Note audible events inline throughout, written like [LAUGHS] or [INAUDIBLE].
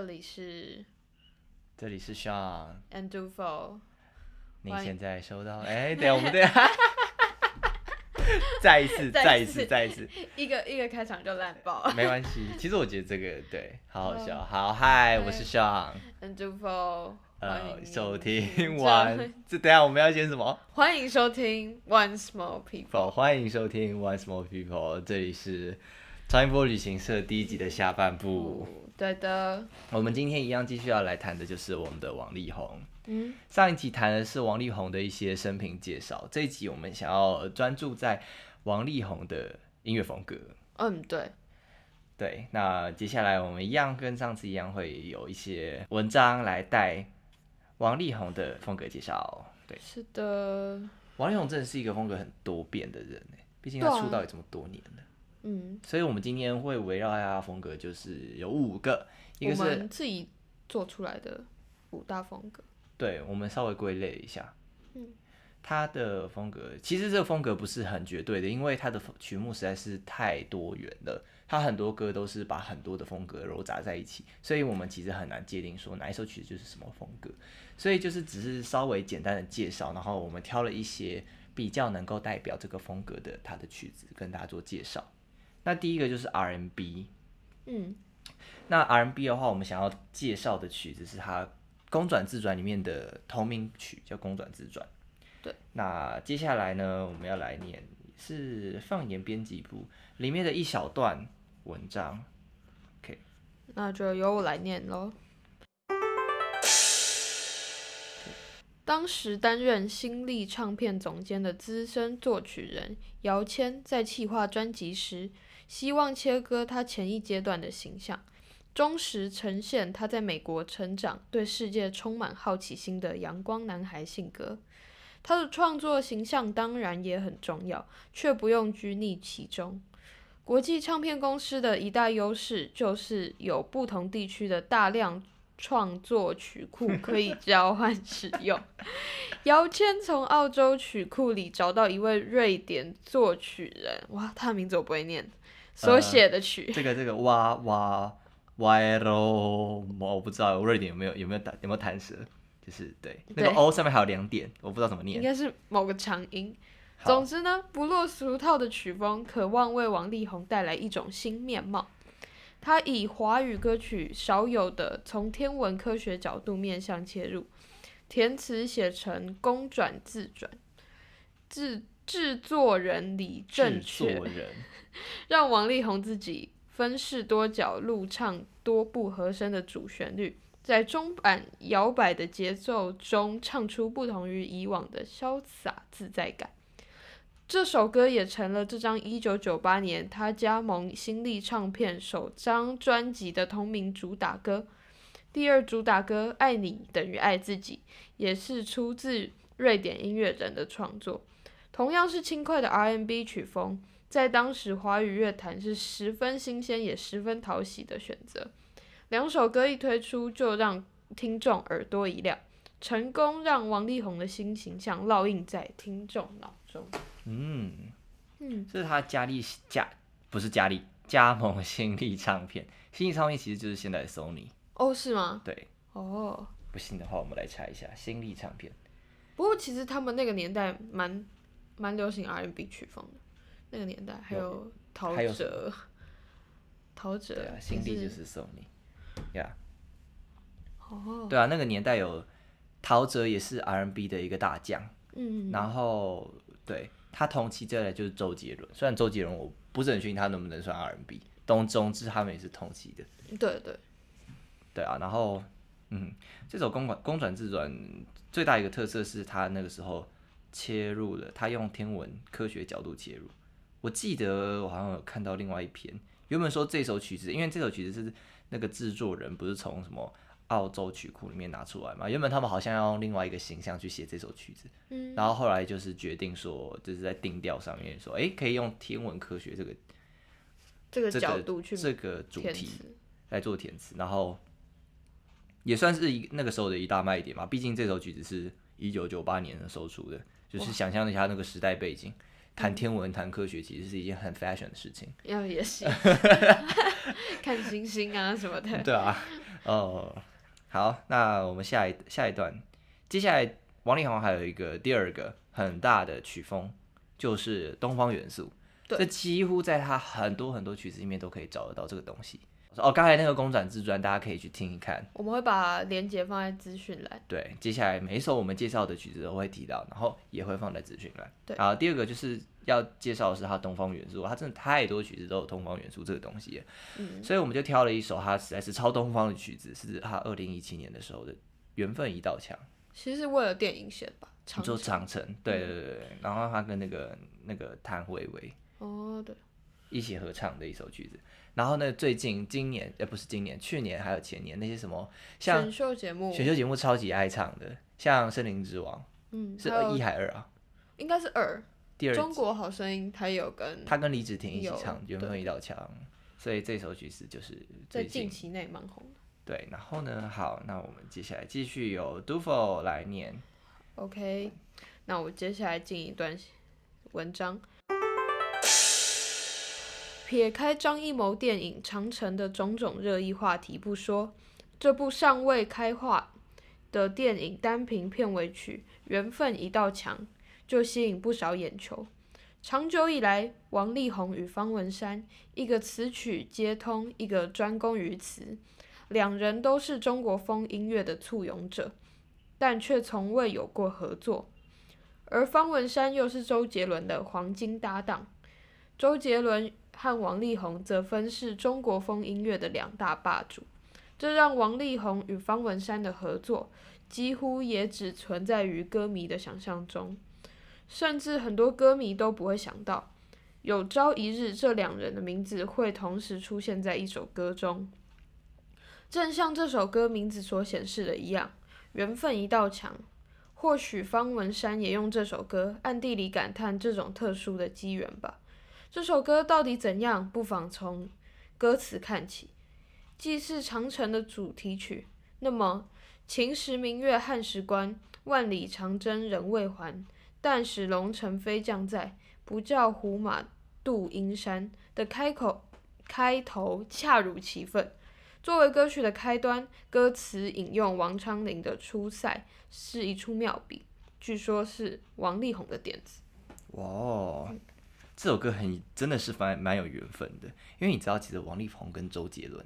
这里是这里是 Sean，Andufo，您欢迎现在收到，哎，等下我们等下，[LAUGHS] 再一次，[LAUGHS] 再再一次，再一次，一个一个开场就烂爆。没关系。其实我觉得这个对，好好哦笑。好，嗨，我是 Sean，Andufo，欢呃，迎收你听完，[LAUGHS] 这等下我们要先什么？欢迎收听 One Small，People。欢迎收听 One Small People，这里是超音波旅行社第一集的下半部。对的，我们今天一样继续要来谈的就是我们的王力宏。嗯，上一集谈的是王力宏的一些生平介绍，这一集我们想要呃专注在王力宏的音乐风格。嗯，对，对，那接下来我们一样跟上次一样，会有一些文章来带王力宏的风格介绍。对，是的，王力宏真的是一个风格很多变的人哎，毕竟他出道也这么多年了，嗯，所以我们今天会围绕大家风格，就是有五个，一个是们自己做出来的五大风格。对，我们稍微归类一下。嗯，他的风格其实这个风格不是很绝对的，因为他的曲目实在是太多元了。他很多歌都是把很多的风格揉杂在一起，所以我们其实很难界定说哪一首曲子就是什么风格。所以就是只是稍微简单的介绍，然后我们挑了一些比较能够代表这个风格的他的曲子跟大家做介绍。那第一个就是 R&B，嗯，那 R&B 的话，我们想要介绍的曲子是它《公转自转》里面的同名曲，叫《公转自转》。对。那接下来呢，我们要来念是放言编辑部里面的一小段文章。OK，那就由我来念喽。当时担任新力唱片总监的资深作曲人姚谦，在企划专辑时，希望切割他前一阶段的形象，忠实呈现他在美国成长、对世界充满好奇心的阳光男孩性格。他的创作形象当然也很重要，却不用拘泥其中。国际唱片公司的一大优势就是有不同地区的大量创作曲库 [LAUGHS] 可以交换使用。姚谦从澳洲曲库里找到一位瑞典作曲人，哇，他的名字我不会念，所写的曲。这个这个哇哇 y o 我不知道瑞典有没有有没有弹有没有弹舌，就是对那个对 O 上面还有两点，我不知道怎么念应。该是某个长音。总之呢，不落俗套的曲风，渴望为王力宏带来一种新面貌。他以华语歌曲少有的从天文科学角度面向切入，填词写成公转自转，制制作人李正制确 [LAUGHS] 让王力宏自己分饰多角录唱多部和声的主旋律，在中版摇摆的节奏中唱出不同于以往的潇洒自在感。这首歌也成了这张1998年他加盟新力唱片首张专辑的同名主打歌。第二主打歌《爱你等于爱自己》也是出自瑞典音乐人的创作，同样是轻快的 R&B 曲风。在当时华语乐坛是十分新鲜也十分讨喜的选择。两首歌一推出，就让听众耳朵一亮，成功让王力宏的新形象烙印在听众脑中。嗯。嗯，这是他加力加不是加力加盟新力唱片，新力唱片其实就是现在的 Sony。哦，是吗？对，哦，不信的话我们来查一下新力唱片。不过其实他们那个年代蛮蛮流行 R&B 曲风的，那个年代还有陶喆，陶喆对啊，也新力就是 Sony。呀、哦，对啊，那个年代有陶喆也是 R&B 的一个大将，嗯，然后对他同期再来就是周杰伦，虽然周杰伦我不是很确定他能不能算 R&B，东中之他们也是同期的。对对，对啊，然后嗯，这首公转公转自转最大一个特色是他那个时候切入了，他用天文科学角度切入。我记得我好像有看到另外一篇，原本说这首曲子，因为这首曲子是那个制作人不是从什么澳洲曲库里面拿出来嘛，原本他们好像要用另外一个形象去写这首曲子，嗯，然后后来就是决定说，就是在定调上面说，诶，可以用天文科学这个这个角度去这个主题，来做填词，然后也算是一那个时候的一大卖点嘛。毕竟这首曲子是一九九八年的时候出的，就是想象一下那个时代背景，谈天文、谈科学，其实是一件很 fashion 的事情。要也行，[LAUGHS] 看星星啊什么的。对啊，哦，好，那我们下一下一段，接下来王力宏还有一个第二个很大的曲风，就是东方元素。对这几乎在他很多很多曲子里面都可以找得到这个东西。哦，刚才那个公转自传，大家可以去听一看。我们会把链接放在资讯栏。对，接下来每一首我们介绍的曲子都会提到，然后也会放在资讯栏。对好，第二个就是要介绍的是他东方元素，他真的太多曲子都有东方元素这个东西了，嗯，所以我们就挑了一首他实在是超东方的曲子，是他二零一七年的时候的《缘分一道墙》。其实是为了电影写的吧？长城长城，对对对对，然后他跟那个那个谭维维哦，对，一起合唱的一首曲子。然后呢，最近今年，呃，不是今年，去年还有前年那些什么像选秀节目，选秀节目超级爱唱的，像《森林之王嗯，》是一还二啊？应该是二，第二中国好声音，他有跟他跟李芷婷一起有唱《缘分一道墙》，所以这首曲子就是在最近近期内蛮红的。对。然后呢，好，那我们接下来继续由 Dufo 来念。OK，那我接下来进一段文章。撇开张艺谋电影《长城》的种种热议话题不说，这部尚未开画的电影单凭片尾曲《缘分一道墙》就吸引不少眼球。长久以来，王力宏与方文山，一个词曲皆通，一个专攻于词，两人都是中国风音乐的簇拥者。但却从未有过合作。而方文山又是周杰伦的黄金搭档，周杰伦和王力宏则分是中国风音乐的两大霸主，这让王力宏与方文山的合作几乎也只存在于歌迷的想象中，甚至很多歌迷都不会想到，有朝一日这两人的名字会同时出现在一首歌中。正像这首歌名字所显示的一样。缘分一道墙，或许方文山也用这首歌暗地里感叹这种特殊的机缘吧。这首歌到底怎样？不妨从歌词看起。既是长城的主题曲，那么“秦时明月汉时关，万里长征人未还。但使龙城飞将在，不教胡马度阴山”的开口开头恰如其分。作为歌曲的开端，歌词引用王昌龄的《出塞》是一处妙笔，据说是王力宏的点子。哇哦，这首歌很真的是蛮蛮有缘分的，因为你知道，其实王力宏跟周杰伦，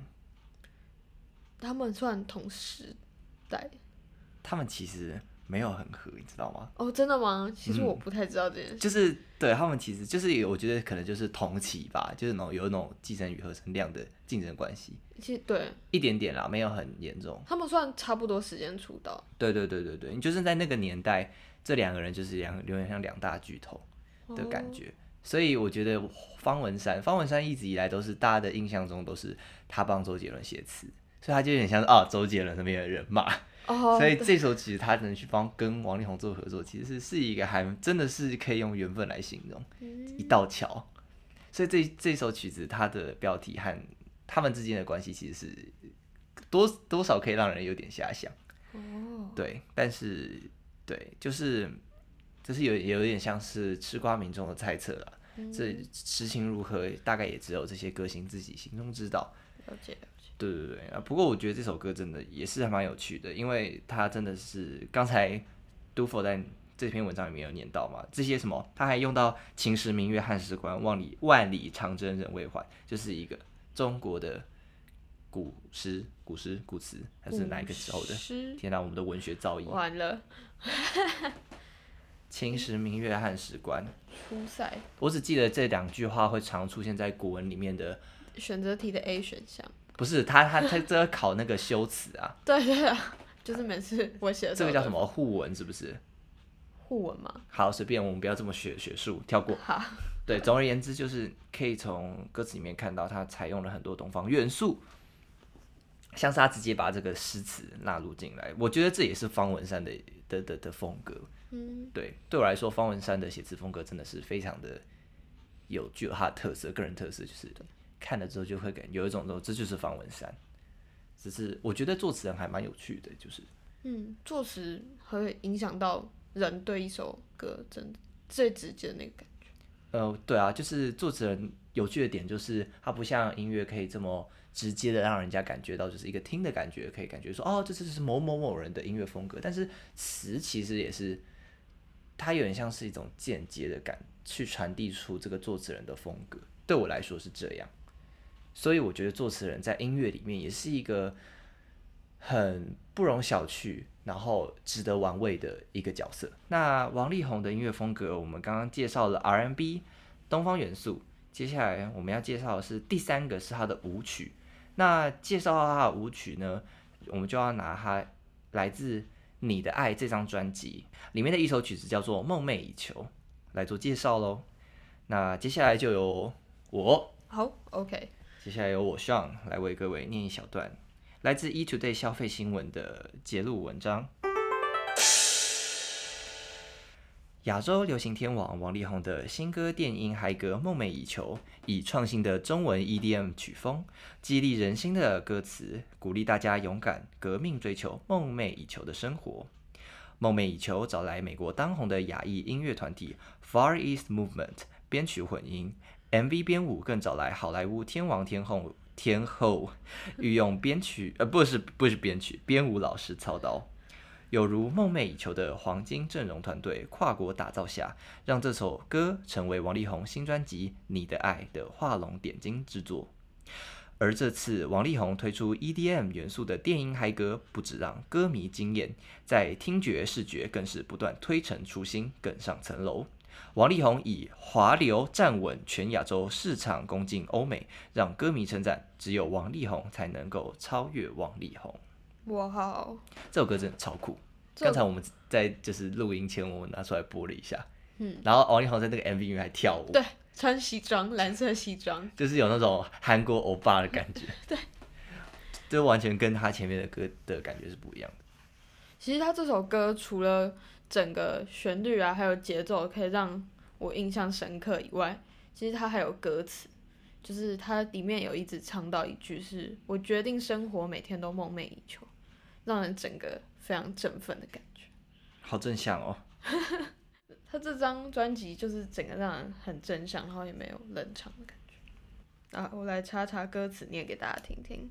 他们算同时代他们其实没有很合，你知道吗？哦，真的吗？其实嗯我不太知道这件事。就是对他们其实就是，我觉得可能就是同期吧，就是那种有那种继承与合成量的竞争关系，其实对一点点啦，没有很严重。他们算差不多时间出道。对对对对对，你就是在那个年代，这两个人就是两有点像两大巨头的感觉。所以我觉得方文山，方文山一直以来都是大家的印象中都是他帮周杰伦写词，所以他就有点像是啊周杰伦那边的人嘛。哦，所以这首其实他能去帮跟王力宏做合作，其实是是一个还真的是可以用缘分来形容，一道桥。所以这这首曲子它的标题和他们之间的关系其实是多多少可以让人有点遐想。哦，对，但是对，就是就是有有点像是吃瓜民众的猜测啦。这实情如何，大概也只有这些歌星自己心中知道。了解了解。对对对啊！不过我觉得这首歌真的也是还蛮有趣的，因为它真的是刚才杜甫在这篇文章里面有念到嘛，这些什么他还用到“秦时明月汉时关，万里万里长征人未还”，就是一个中国的古诗、古诗、古词，还是哪一个时候的？诗天哪，我们的文学造诣！完了，秦时明月汉时关，初赛我只记得这两句话会常出现在古文里面的，选择题的 A 选项。不是他他他这个考那个修辞啊，[LAUGHS] 对对啊，就是每次我写的这个叫什么互文是不是？互文嘛？好，随便我们不要这么学学术，跳过。好，[LAUGHS] 对，总而言之，就是可以从歌词里面看到，他采用了很多东方元素，像是他直接把这个诗词纳入进来，我觉得这也是方文山的的的的风格。嗯，对，对我来说，方文山的写词风格真的是非常的有具有他的特色，个人特色，就是看了之后就会感有一种说这就是方文山。只是我觉得作词人还蛮有趣的，就是嗯，作词会影响到人对一首歌真的最直接的那个感觉。呃，对啊，就是作词人有趣的点就是他不像音乐可以这么直接的让人家感觉到就是一个听的感觉，可以感觉说哦，这就是某某某人的音乐风格，但是词其实也是它有点像是一种间接的感，去传递出这个作词人的风格。对我来说是这样，所以我觉得作词人在音乐里面也是一个很不容小觑，然后值得玩味的一个角色。那王力宏的音乐风格，我们刚刚介绍了 R&B、东方元素，接下来我们要介绍的是第三个是他的舞曲。那介绍他的舞曲呢，我们就要拿他来自《你的爱》这张专辑里面的一首曲子叫做《梦寐以求》来做介绍喽。那接下来就由我，好，OK，接下来由我上来为各位念一小段来自《E Today》消费新闻的节录文章。亚洲流行天王王力宏的新歌电音嗨歌《梦寐以求》，以创新的中文 EDM 曲风，激励人心的歌词，鼓励大家勇敢革命，追求梦寐以求的生活。梦寐以求找来美国当红的亚裔音乐团体 Far East Movement 编曲混音，MV 编舞更找来好莱坞天王天后天后御用编曲呃不是不是编曲编舞老师操刀。有如梦寐以求的黄金阵容团队跨国打造下，让这首歌成为王力宏新专辑《你的爱》的画龙点睛之作。而这次王力宏推出 EDM 元素的电音嗨歌，不止让歌迷惊艳，在听觉视觉更是不断推陈出新，更上层楼。王力宏以华流站稳全亚洲市场，攻进欧美，让歌迷称赞，只有王力宏才能够超越王力宏。哇好，这首歌真的超酷。这刚才我们在就是录音前，我们拿出来播了一下，嗯，然后王力宏在那个 MV 里面还跳舞，对，穿西装，蓝色西装，就是有那种韩国欧巴的感觉，[LAUGHS] 对，就完全跟他前面的歌的感觉是不一样的。其实他这首歌除了整个旋律啊，还有节奏可以让我印象深刻以外，其实他还有歌词，就是它里面有一直唱到一句是“我决定生活每天都梦寐以求”，让人整个非常振奋的感觉。好正向哦，[LAUGHS] 他这张专辑就是整个让人很正向，然后也没有冷场的感觉。啊，我来查查歌词，念给大家听听。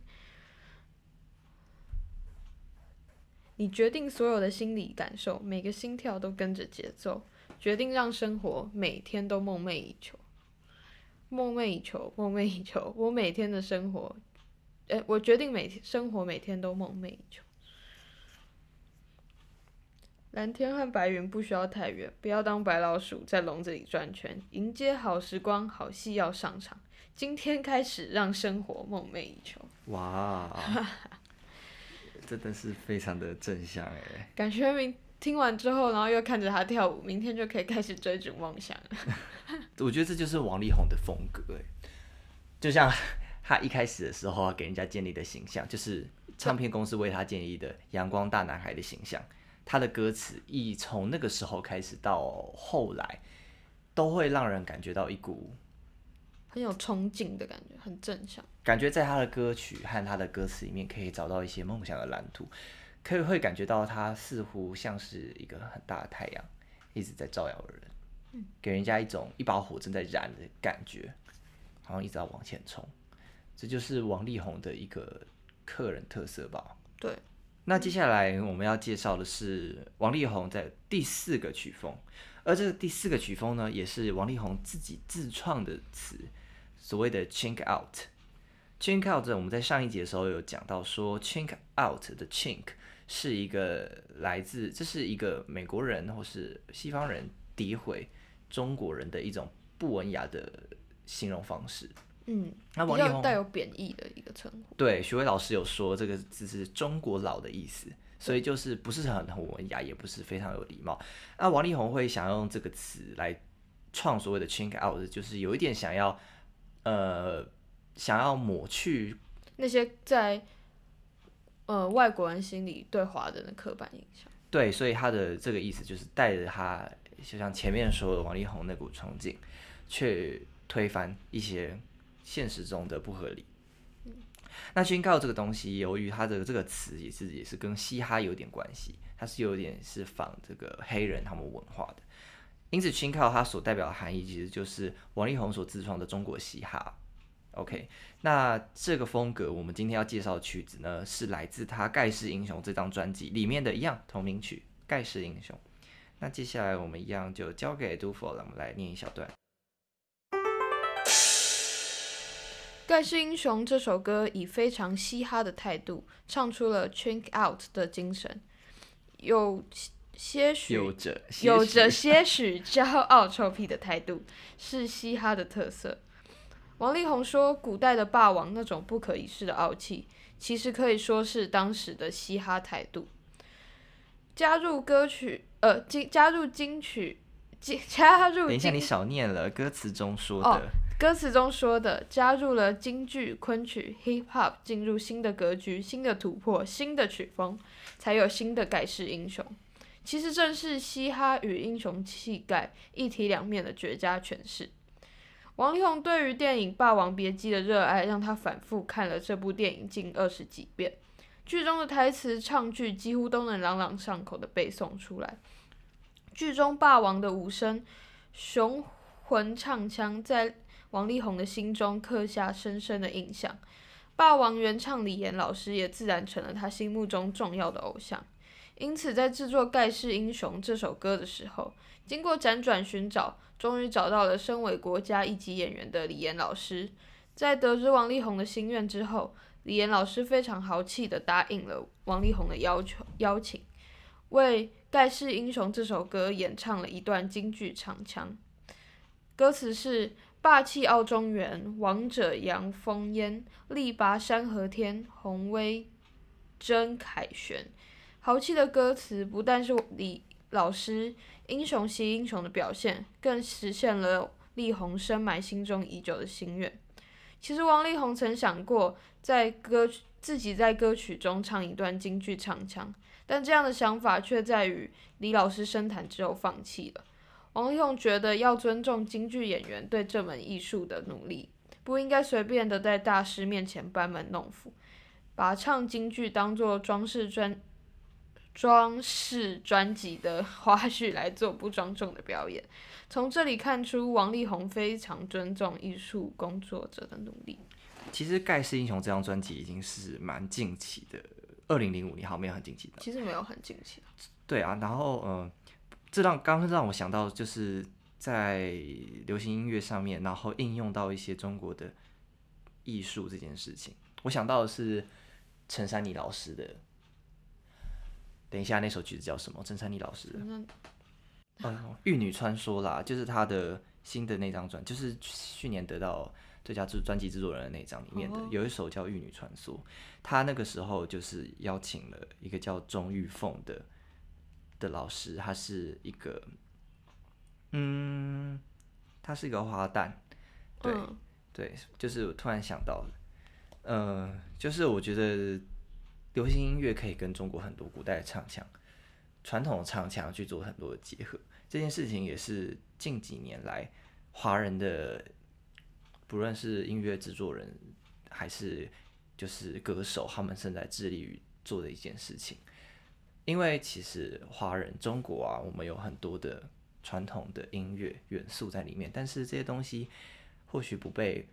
你决定所有的心理感受，每个心跳都跟着节奏，决定让生活每天都梦寐以求。梦寐以求，梦寐以求，我每天的生活，哎，我决定每天生活每天都梦寐以求。蓝天和白云不需要太远，不要当白老鼠在笼子里转圈。迎接好时光，好戏要上场。今天开始，让生活梦寐以求。哇，真的是非常的正向哎。[LAUGHS] 感觉明听完之后，然后又看着他跳舞，明天就可以开始追逐梦想了。[LAUGHS] 我觉得这就是王力宏的风格哎，就像 [LAUGHS] 他一开始的时候啊给人家建立的形象，就是唱片公司为他建立的阳光大男孩的形象。他的歌词一从那个时候开始到后来，都会让人感觉到一股很有憧憬的感觉，很正向。感觉，在他的歌曲和他的歌词里面可以找到一些梦想的蓝图，可以会感觉到他似乎像是一个很大的太阳，一直在照耀人，嗯给人家一种一把火正在燃的感觉，好像一直要往前冲。这就是王力宏的一个客人特色吧。对，那接下来我们要介绍的是王力宏在第四个曲风，而这个第四个曲风呢，也是王力宏自己自创的词，所谓的 chink out。chink out 我们在上一节的时候有讲到说，chink out 的 chink 是一个来自，这是一个美国人或是西方人诋毁中国人的一种不文雅的形容方式。嗯，那王力宏带有贬义的一个称呼。对，徐威老师有说这个字是中国佬的意思，所以就是不是很很文雅，也不是非常有礼貌。那王力宏会想用这个词来创所谓的 chink out，就是有一点想要呃想要抹去那些在呃外国人心里对华人的刻板印象。对，所以他的这个意思就是带着他就像前面说的王力宏那股冲劲，去推翻一些现实中的不合理。那宣告这个东西，由于它的这个词也是也是跟嘻哈有点关系，它是有点是仿这个黑人他们文化的，因此 c h i n g out 它所代表的含义其实就是王力宏所自创的中国嘻哈。OK，那这个风格我们今天要介绍的曲子呢，是来自他《盖世英雄》这张专辑里面的一样同名曲《盖世英雄》。那接下来我们一样就交给 Dufo 了，我们来念一小段。《盖世英雄》这首歌以非常嘻哈的态度唱出了 “chink out” 的精神，有些许有着有着些 [LAUGHS] 些许骄傲臭屁的态度，是嘻哈的特色。王力宏说，古代的霸王那种不可一世的傲气，其实可以说是当时的嘻哈态度。加入歌曲，呃，金加入金曲，金加入等一下，你少念了歌词中说哦的。歌词中说的，加入了京剧、昆曲、hip hop，进入新的格局、新的突破、新的曲风，才有新的盖世英雄。其实正是嘻哈与英雄气概一体两面的绝佳诠释。王力宏对于电影《霸王别姬》的热爱，让他反复看了这部电影近二十几遍，剧中的台词、唱句几乎都能朗朗上口的背诵出来。剧中霸王的武声、雄浑唱腔，在王力宏的心中刻下深深的印象。霸王原唱李岩老师也自然成了他心目中重要的偶像。因此，在制作《盖世英雄》这首歌的时候，经过辗转寻找，终于找到了身为国家一级演员的李岩老师。在得知王力宏的心愿之后，李岩老师非常豪气的答应了王力宏的要求邀请，为《盖世英雄》这首歌演唱了一段京剧唱腔。歌词是：霸气傲中原，王者扬烽烟，力拔山河天，宏威真凯旋。豪气的歌词不但是李老师英雄惜英雄的表现，更实现了力宏深埋心中已久的心愿。其实王力宏曾想过在歌曲自己在歌曲中唱一段京剧唱腔，但这样的想法却在于李老师深谈之后放弃了。王力宏觉得要尊重京剧演员对这门艺术的努力，不应该随便的在大师面前班门弄斧，把唱京剧当做装饰专装饰专辑的花絮来做不庄重的表演。从这里看出，王力宏非常尊重艺术工作者的努力。其实《盖世英雄》这张专辑已经是蛮近期的，二零零五年好没有很近期的。其实没有很近期，对啊，然后嗯、呃这让刚刚让我想到，就是在流行音乐上面，然后应用到一些中国的艺术这件事情。我想到的是陈珊妮老师的，等一下那首曲子叫什么？陈珊妮老师的，嗯呃，《玉女传说》啦，就是他的新的那张专，就是去年得到最佳制专辑制作人的那张里面的，哦有一首叫《玉女传说》，他那个时候就是邀请了一个叫钟玉凤的的老师，他是一个，嗯，他是一个花旦，对、嗯对，就是我突然想到了，呃，就是我觉得流行音乐可以跟中国很多古代的唱腔、传统的唱腔去做很多的结合，这件事情也是近几年来华人的，不论是音乐制作人还是就是歌手，他们正在致力于做的一件事情。因为其实华人中国啊，我们有很多的传统的音乐元素在里面，但是这些东西或许不被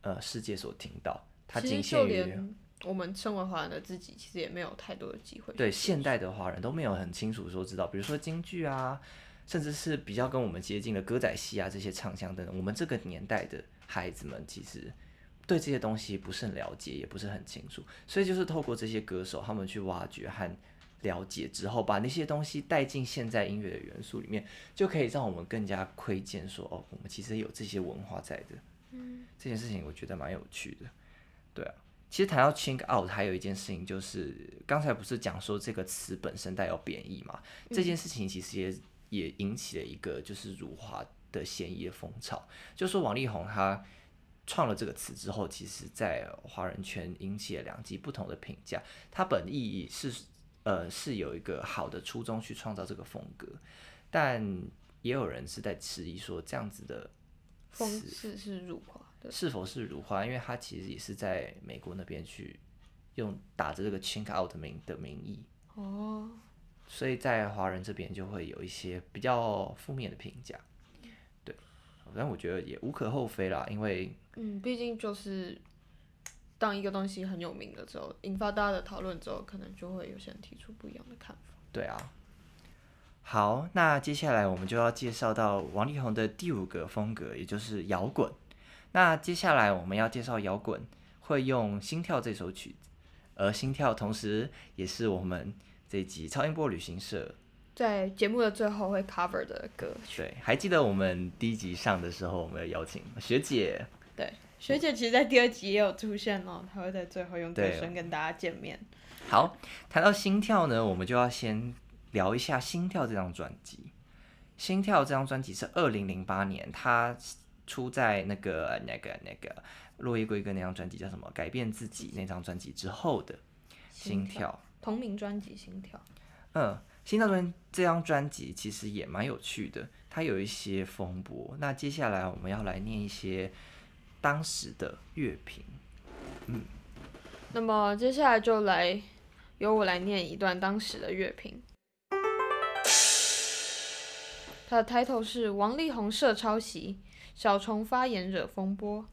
呃世界所听到，它仅限于我们身为华人的自己，其实也没有太多的机会对现代的华人都没有很清楚说知道，比如说京剧啊，甚至是比较跟我们接近的歌仔戏啊这些唱腔等等，我们这个年代的孩子们其实对这些东西不是很了解，也不是很清楚，所以就是透过这些歌手他们去挖掘和了解之后，把那些东西带进现在音乐的元素里面，就可以让我们更加窥见说哦，我们其实有这些文化在的。嗯，这件事情我觉得蛮有趣的。对啊，其实谈到 chink out，还有一件事情就是，刚才不是讲说这个词本身带有贬义嘛？这件事情其实也也引起了一个就是辱华的嫌疑的风潮，就说王力宏他创了这个词之后，其实在华人圈引起了两极不同的评价。他本意是呃是有一个好的初衷去创造这个风格，但也有人是在质疑说这样子的是是辱华，是否是辱华？因为他其实也是在美国那边去用打着这个 “chink out” 的名的名义，哦，所以在华人这边就会有一些比较负面的评价。对，但我觉得也无可厚非啦，因为嗯，毕竟就是当一个东西很有名的时候，引发大家的讨论之后，可能就会有些人提出不一样的看法。对啊。好，那接下来我们就要介绍到王力宏的第五个风格，也就是摇滚。那接下来我们要介绍摇滚，会用《心跳》这首曲子，而《心跳》同时也是我们这一集超音波旅行社。在节目的最后会 cover 的歌曲，对，还记得我们第一集上的时候，我们有邀请学姐，对，学姐其实，在第二集也有出现哦，她会在最后用歌对声跟大家见面。好，谈到《心跳》呢，我们就要先聊一下《心跳》这张专辑。《心跳》这张专辑是二零零八年，它出在那个那个那个落叶归根那张专辑叫什么？改变自己那张专辑之后的《心跳》。同名专辑《心跳》，嗯，《心跳》专这张专辑其实也蛮有趣的，它有一些风波。那接下来我们要来念一些当时的乐评。那么接下来就来由我来念一段当时的乐评。它的 title 是王力宏涉抄袭，小虫发言惹风波，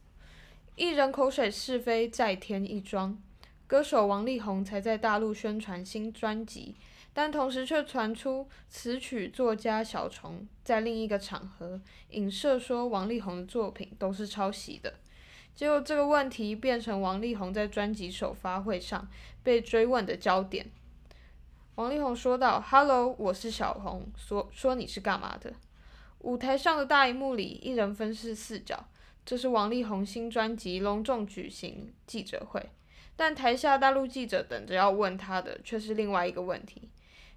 艺人口水是非再添一桩。歌手王力宏才在大陆宣传新专辑，但同时却传出词曲作家小虫在另一个场合影射说王力宏的作品都是抄袭的。结果这个问题变成王力宏在专辑首发会上被追问的焦点。王力宏说道：“Hello，我是小红，说说你是干嘛的？”舞台上的大荧幕里，一人分饰四角。这是王力宏新专辑隆重举行记者会，但台下大陆记者等着要问他的却是另外一个问题，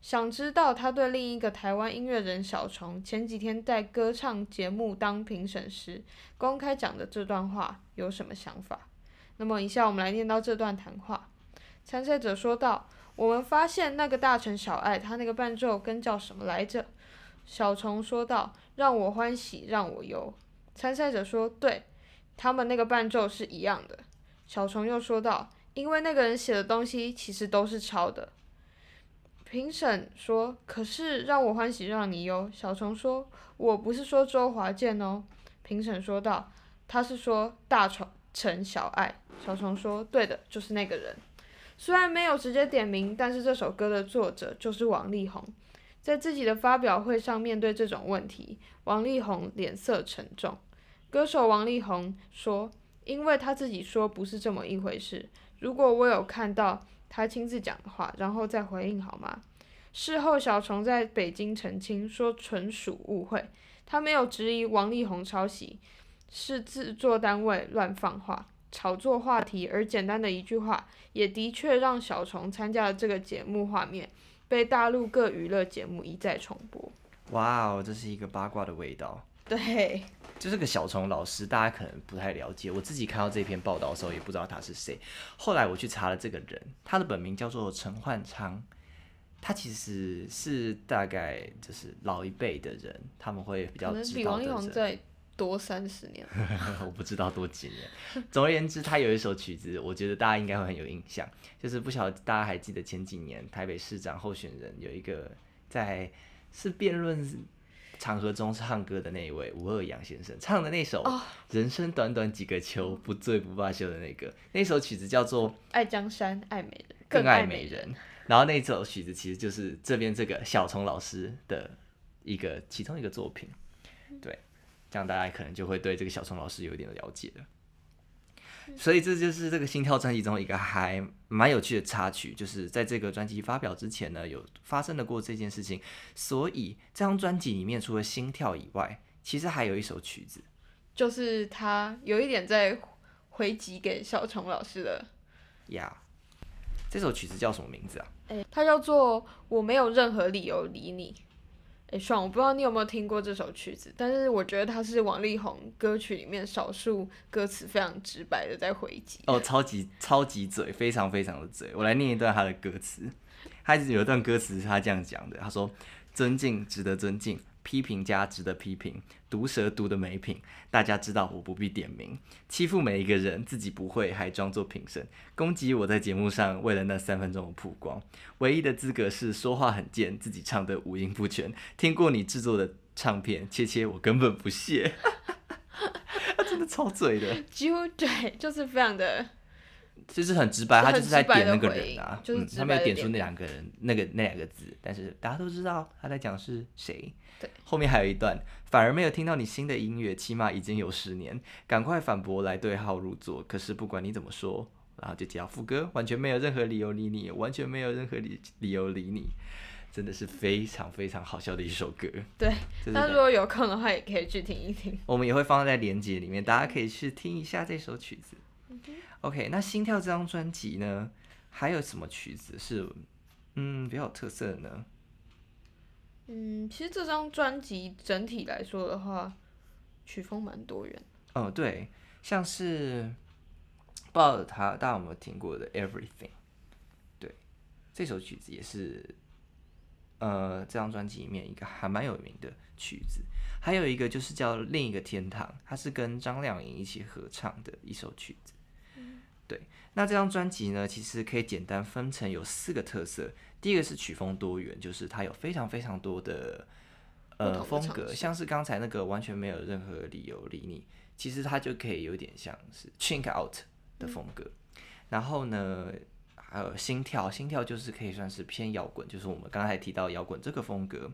想知道他对另一个台湾音乐人小虫前几天在歌唱节目当评审时公开讲的这段话有什么想法？那么以下我们来念到这段谈话。参赛者说道：“我们发现那个大臣小爱，他那个伴奏跟叫什么来着？”小虫说道：“让我欢喜让我忧。”参赛者说：“对，他们那个伴奏是一样的。”小虫又说道：“因为那个人写的东西其实都是抄的。”评审说：“可是让我欢喜让你忧。”小虫说：“我不是说周华健哦。”评审说道：“他是说大虫陈小爱。”小虫说：“对的，就是那个人。”虽然没有直接点名，但是这首歌的作者就是王力宏。在自己的发表会上面对这种问题，王力宏脸色沉重。歌手王力宏说：“因为他自己说不是这么一回事。如果我有看到他亲自讲的话，然后再回应好吗？”事后，小虫在北京澄清说纯属误会，他没有质疑王力宏抄袭，是制作单位乱放话。炒作话题，而简单的一句话，也的确让小虫参加了这个节目画面被大陆各娱乐节目一再重播。哇哦，这是一个八卦的味道。对，就是个小虫老师，大家可能不太了解。我自己看到这篇报道的时候，也不知道他是谁。后来我去查了这个人，他的本名叫做陈焕昌。他其实是大概就是老一辈的人，他们会比较可能知比王力道的人。宏再多三十年。[LAUGHS] 我不知道多几年。总而言之，他有一首曲子，我觉得大家应该会很有印象，就是不晓得大家还记得前几年台北市长候选人有一个在是辩论场合中唱歌的那一位吴二阳先生唱的那首哦《人生短短几个秋，不醉不罢休》的那个那首曲子叫做爱江山，爱美人，更爱爱美人。然后那首曲子其实就是这边这个小虫老师的一个其中一个作品，对，这样大家可能就会对这个小虫老师有一点的了解了。所以这就是这个心跳专辑中一个还蛮有趣的插曲，就是在这个专辑发表之前呢，有发生的过这件事情。所以这张专辑里面除了心跳以外，其实还有一首曲子，就是他有一点在回击给小虫老师的，呀、这首曲子叫什么名字啊？哎、它叫做《我没有任何理由理你》。哎，爽，我不知道你有没有听过这首曲子，但是我觉得它是王力宏歌曲里面少数歌词非常直白的在回击。哦，超级超级嘴，非常非常的嘴。我来念一段他的歌词，他有一段歌词是他这样讲的，他说：“尊敬值得尊敬，批评家值得批评，毒舌毒的没品，大家知道我不必点名。欺负每一个人，自己不会还装作评审，攻击我在节目上为了那三分钟的曝光，唯一的资格是说话很贱，自己唱的五音不全。听过你制作的唱片，切切我根本不屑。[LAUGHS] [LAUGHS] 他真的超嘴的，几乎对，就是非常的就是很直白，他就是在点那个人啊，就是嗯，他没有点点出那两个人那个那两个字，但是大家都知道他在讲是谁。对，后面还有一段，反而没有听到你新的音乐，起码已经有十年，赶快反驳来对号入座。可是不管你怎么说，然后就接到副歌，完全没有任何理由理你，完全没有任何理理由理你，真的是非常非常好笑的一首歌。对。那如果有空的话，也可以去听一听。我们也会放在链接里面，大家可以去听一下这首曲子。OK，那《心跳》这张专辑呢，还有什么曲子是嗯比较有特色的呢？嗯，其实这张专辑整体来说的话，曲风蛮多元。哦，对，像是不知道他大家有没有听过的《Everything》？对，这首曲子也是呃这张专辑里面一个还蛮有名的曲子。还有一个就是叫《另一个天堂》，它是跟张靓颖一起合唱的一首曲子。对，那这张专辑呢，其实可以简单分成有四个特色。第一个是曲风多元，就是它有非常非常多的不呃风格，像是刚才那个完全没有任何理由理你，其实它就可以有点像是 chink out 的风格。然后呢，还有心跳，心跳就是可以算是偏摇滚，就是我们刚才提到摇滚这个风格。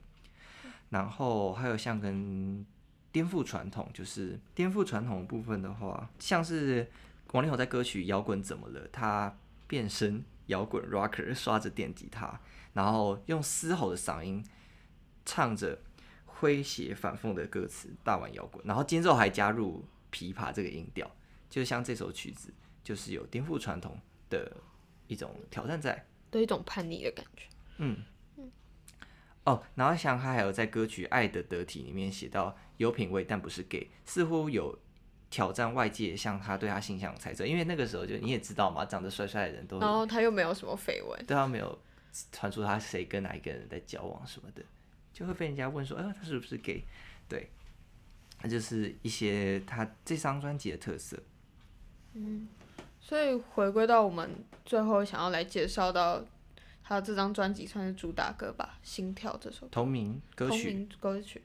然后还有像跟颠覆传统，就是颠覆传统的部分的话，像是王力宏在歌曲《摇滚怎么了》，他变身摇滚 rocker，[LAUGHS] 刷着电吉他，然后用嘶吼的嗓音唱着诙谐反讽的歌词，大碗摇滚，然后间奏还加入琵琶这个音调，就像这首曲子，就是有颠覆传统的一种挑战在。的一种叛逆的感觉。嗯，哦，然后像他还有在歌曲《爱的得体》里面写到有品味但不是 gay，似乎有挑战外界像他对他形象的猜测，因为那个时候就你也知道嘛，长得帅帅的人都然后他又没有什么绯闻，对他没有传出他谁跟哪一个人在交往什么的，就会被人家问说，哎、他是不是 gay？对，那就是一些他这张专辑的特色。嗯所以回归到我们最后想要来介绍到他这张专辑算是主打歌吧，《心跳》这首同名歌曲，同名歌曲。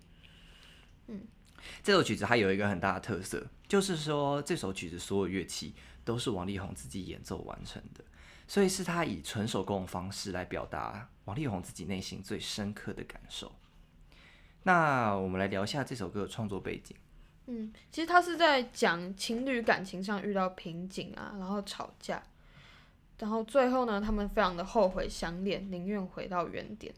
这首曲子它有一个很大的特色，就是说这首曲子所有乐器都是王力宏自己演奏完成的，所以是他以纯手工的方式来表达王力宏自己内心最深刻的感受。那我们来聊一下这首歌的创作背景。嗯，其实他是在讲情侣感情上遇到瓶颈啊，然后吵架，然后最后呢，他们非常的后悔相恋，宁愿回到原点。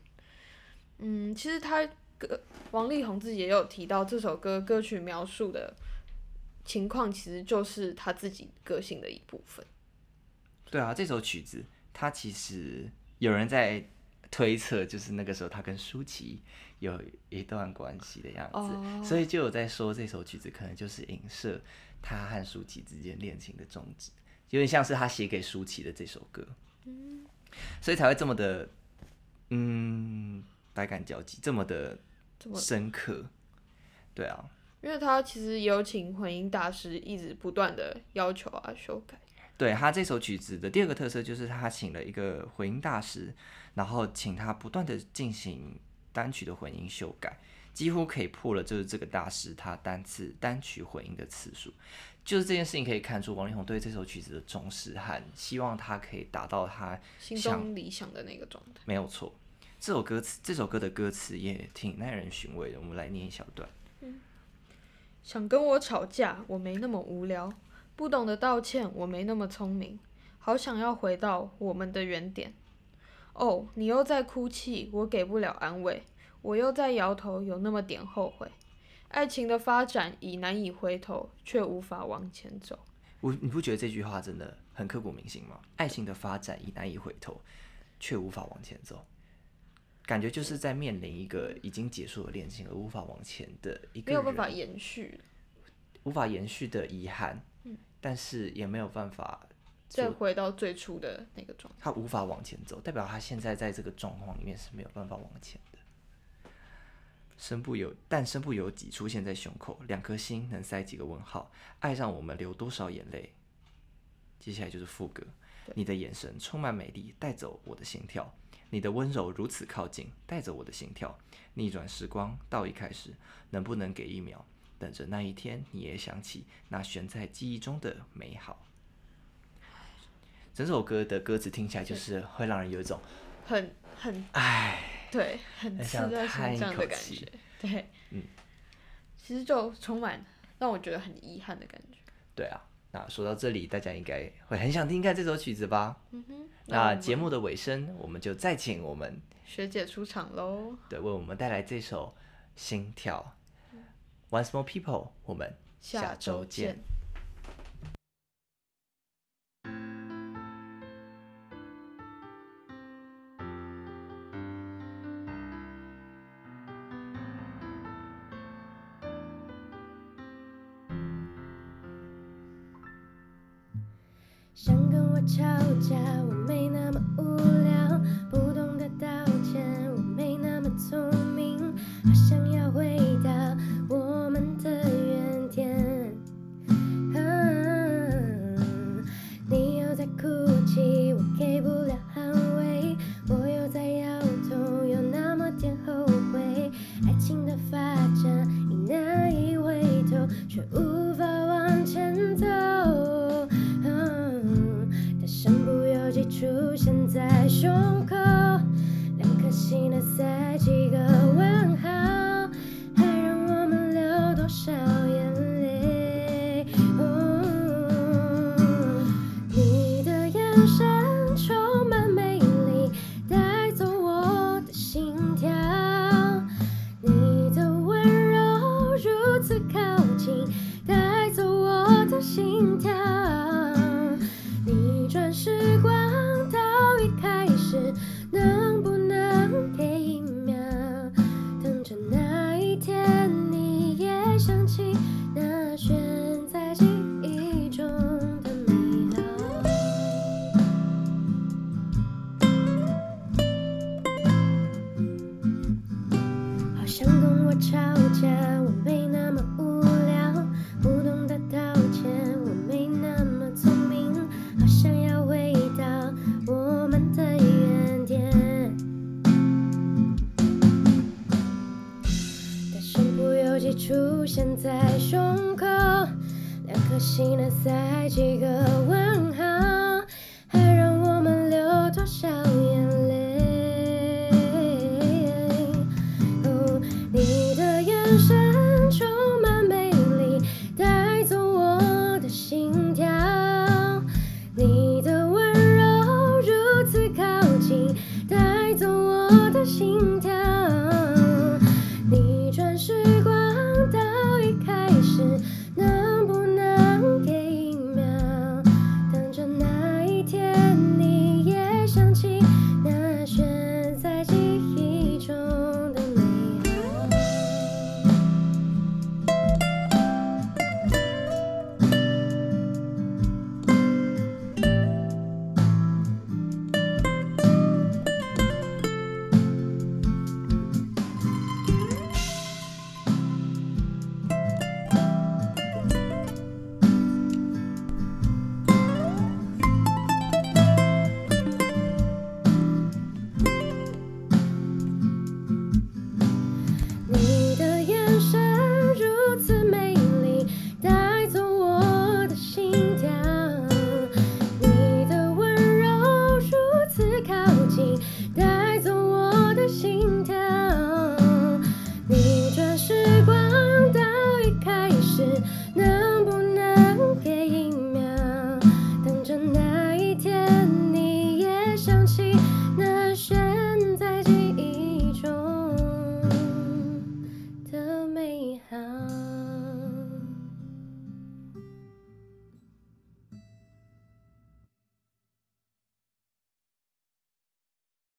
嗯，其实他歌王力宏自己也有提到，这首歌歌曲描述的情况，其实就是他自己个性的一部分。对啊，这首曲子他其实有人在推测，就是那个时候他跟舒淇有一段关系的样子，哦所以就有在说这首曲子可能就是影射他和舒淇之间恋情的终止，有点像是他写给舒淇的这首歌，嗯所以才会这么的，嗯，百感交集，这么的深刻。对啊，因为他其实也有请混音大师一直不断的要求啊修改。对他这首曲子的第二个特色就是他请了一个混音大师，然后请他不断的进行单曲的混音修改，几乎可以破了就是这个大师他单次单曲混音的次数。就是这件事情可以看出王力宏对这首曲子的重视和希望他可以达到他心中理想的那个状态。没有错。这首歌词这首歌的歌词也挺耐人寻味的，我们来念一小段。想跟我吵架，我没那么无聊；不懂得道歉，我没那么聪明。好想要回到我们的原点。哦，你又在哭泣，我给不了安慰；我又在摇头，有那么点后悔。爱情的发展已难以回头，却无法往前走。我你不觉得这句话真的很刻骨铭心吗？爱情的发展已难以回头，却无法往前走，感觉就是在面临一个已经结束的恋情而无法往前的一个没有办法延续，无法延续的遗憾。嗯，但是也没有办法再回到最初的那个状态。他无法往前走，代表他现在在这个状况里面是没有办法往前的。身不由但身不由己出现在胸口，两颗心能塞几个问号？爱上我们流多少眼泪？接下来就是副歌，你的眼神充满美丽，带走我的心跳。你的温柔如此靠近，带着我的心跳，逆转时光，到一开始，能不能给一秒，等着那一天，你也想起那悬在记忆中的美好。整首歌的歌词听起来就是会让人有一种很很唉，对，很刺在心上的感觉，对，嗯，其实就充满让我觉得很遗憾的感觉，对啊，那说到这里，大家应该会很想听看这首曲子吧？嗯哼。那节目的尾声，我们就再请我们学姐出场喽。对，为我们带来这首《心跳》。Once more, people，我们下周见。